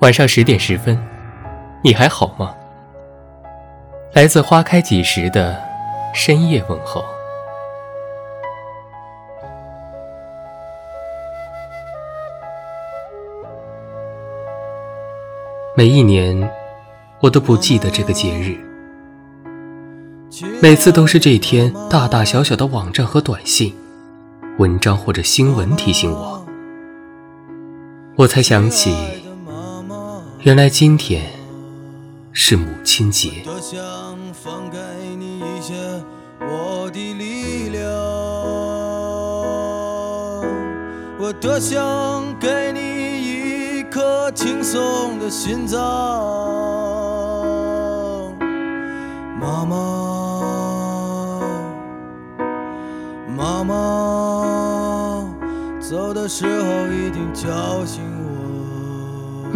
晚上十点十分，你还好吗？来自花开几时的深夜问候。每一年，我都不记得这个节日，每次都是这天，大大小小的网站和短信、文章或者新闻提醒我，我才想起。原来今天是母亲节。多想放给你一些我的力量，我多想给你一颗轻松的心脏，妈妈，妈妈，走的时候一定叫醒我。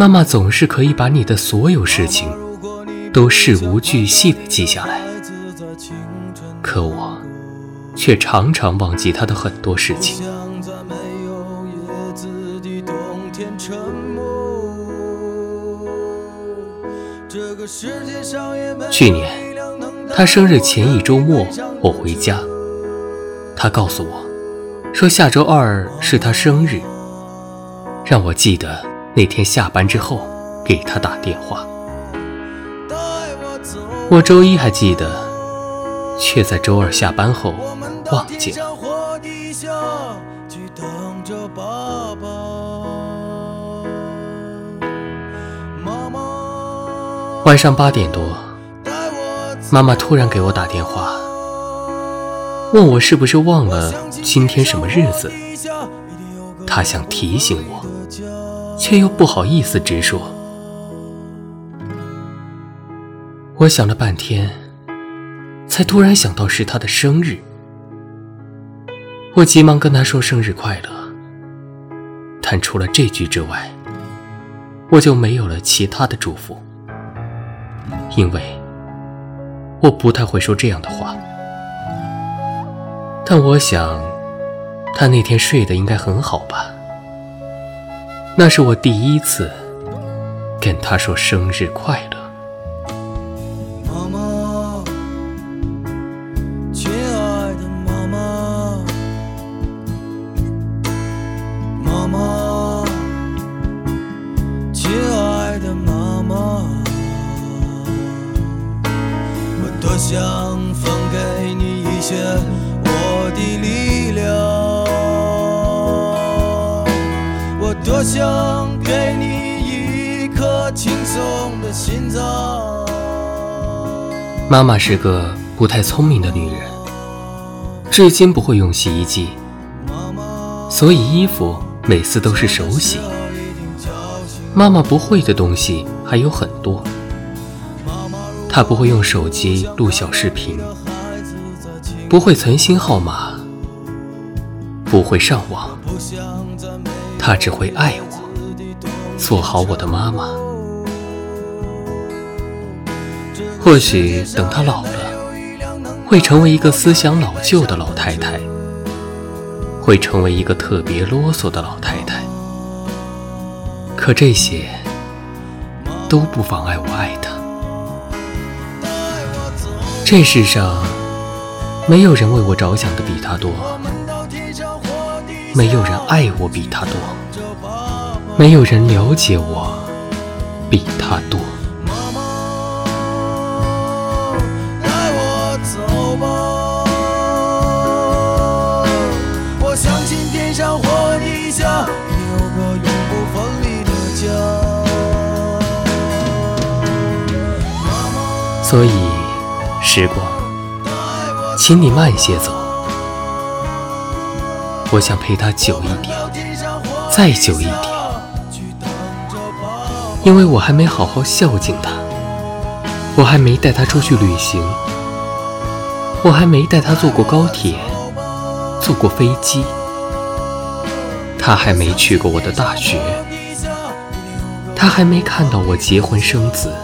妈妈总是可以把你的所有事情都事无巨细地记下来，可我却常常忘记她的很多事情。去年，她生日前一周末，我回家，她告诉我，说下周二是她生日，让我记得。那天下班之后给他打电话，我周一还记得，却在周二下班后忘记了。晚上八点多，妈妈突然给我打电话，问我是不是忘了今天什么日子，她想提醒我。却又不好意思直说。我想了半天，才突然想到是他的生日。我急忙跟他说生日快乐。但除了这句之外，我就没有了其他的祝福，因为我不太会说这样的话。但我想，他那天睡得应该很好吧。那是我第一次跟他说生日快乐。妈妈，亲爱的妈妈，妈妈，亲爱的妈妈，我多想分给你一些想给你一颗轻松的心脏。妈妈是个不太聪明的女人，至今不会用洗衣机，所以衣服每次都是手洗。妈妈不会的东西还有很多，她不会用手机录小视频，不会存新号码，不会上网。他只会爱我，做好我的妈妈。或许等他老了，会成为一个思想老旧的老太太，会成为一个特别啰嗦的老太太。可这些都不妨碍我爱她。这世上没有人为我着想的比她多。没有人爱我比他多，没有人了解我比他多。妈妈，带我走吧，我相信天上或地下有个永不分离的家。所以，时光，请你慢些走。我想陪他久一点，再久一点，因为我还没好好孝敬他，我还没带他出去旅行，我还没带他坐过高铁，坐过飞机，他还没去过我的大学，他还没看到我结婚生子，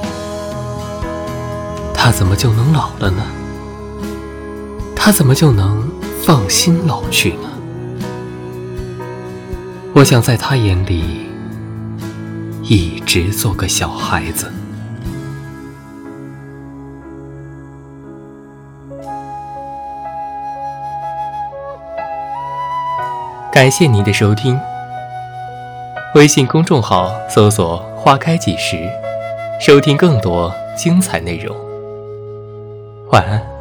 他怎么就能老了呢？他怎么就能放心老去呢？我想在他眼里，一直做个小孩子。感谢您的收听。微信公众号搜索“花开几时”，收听更多精彩内容。晚安。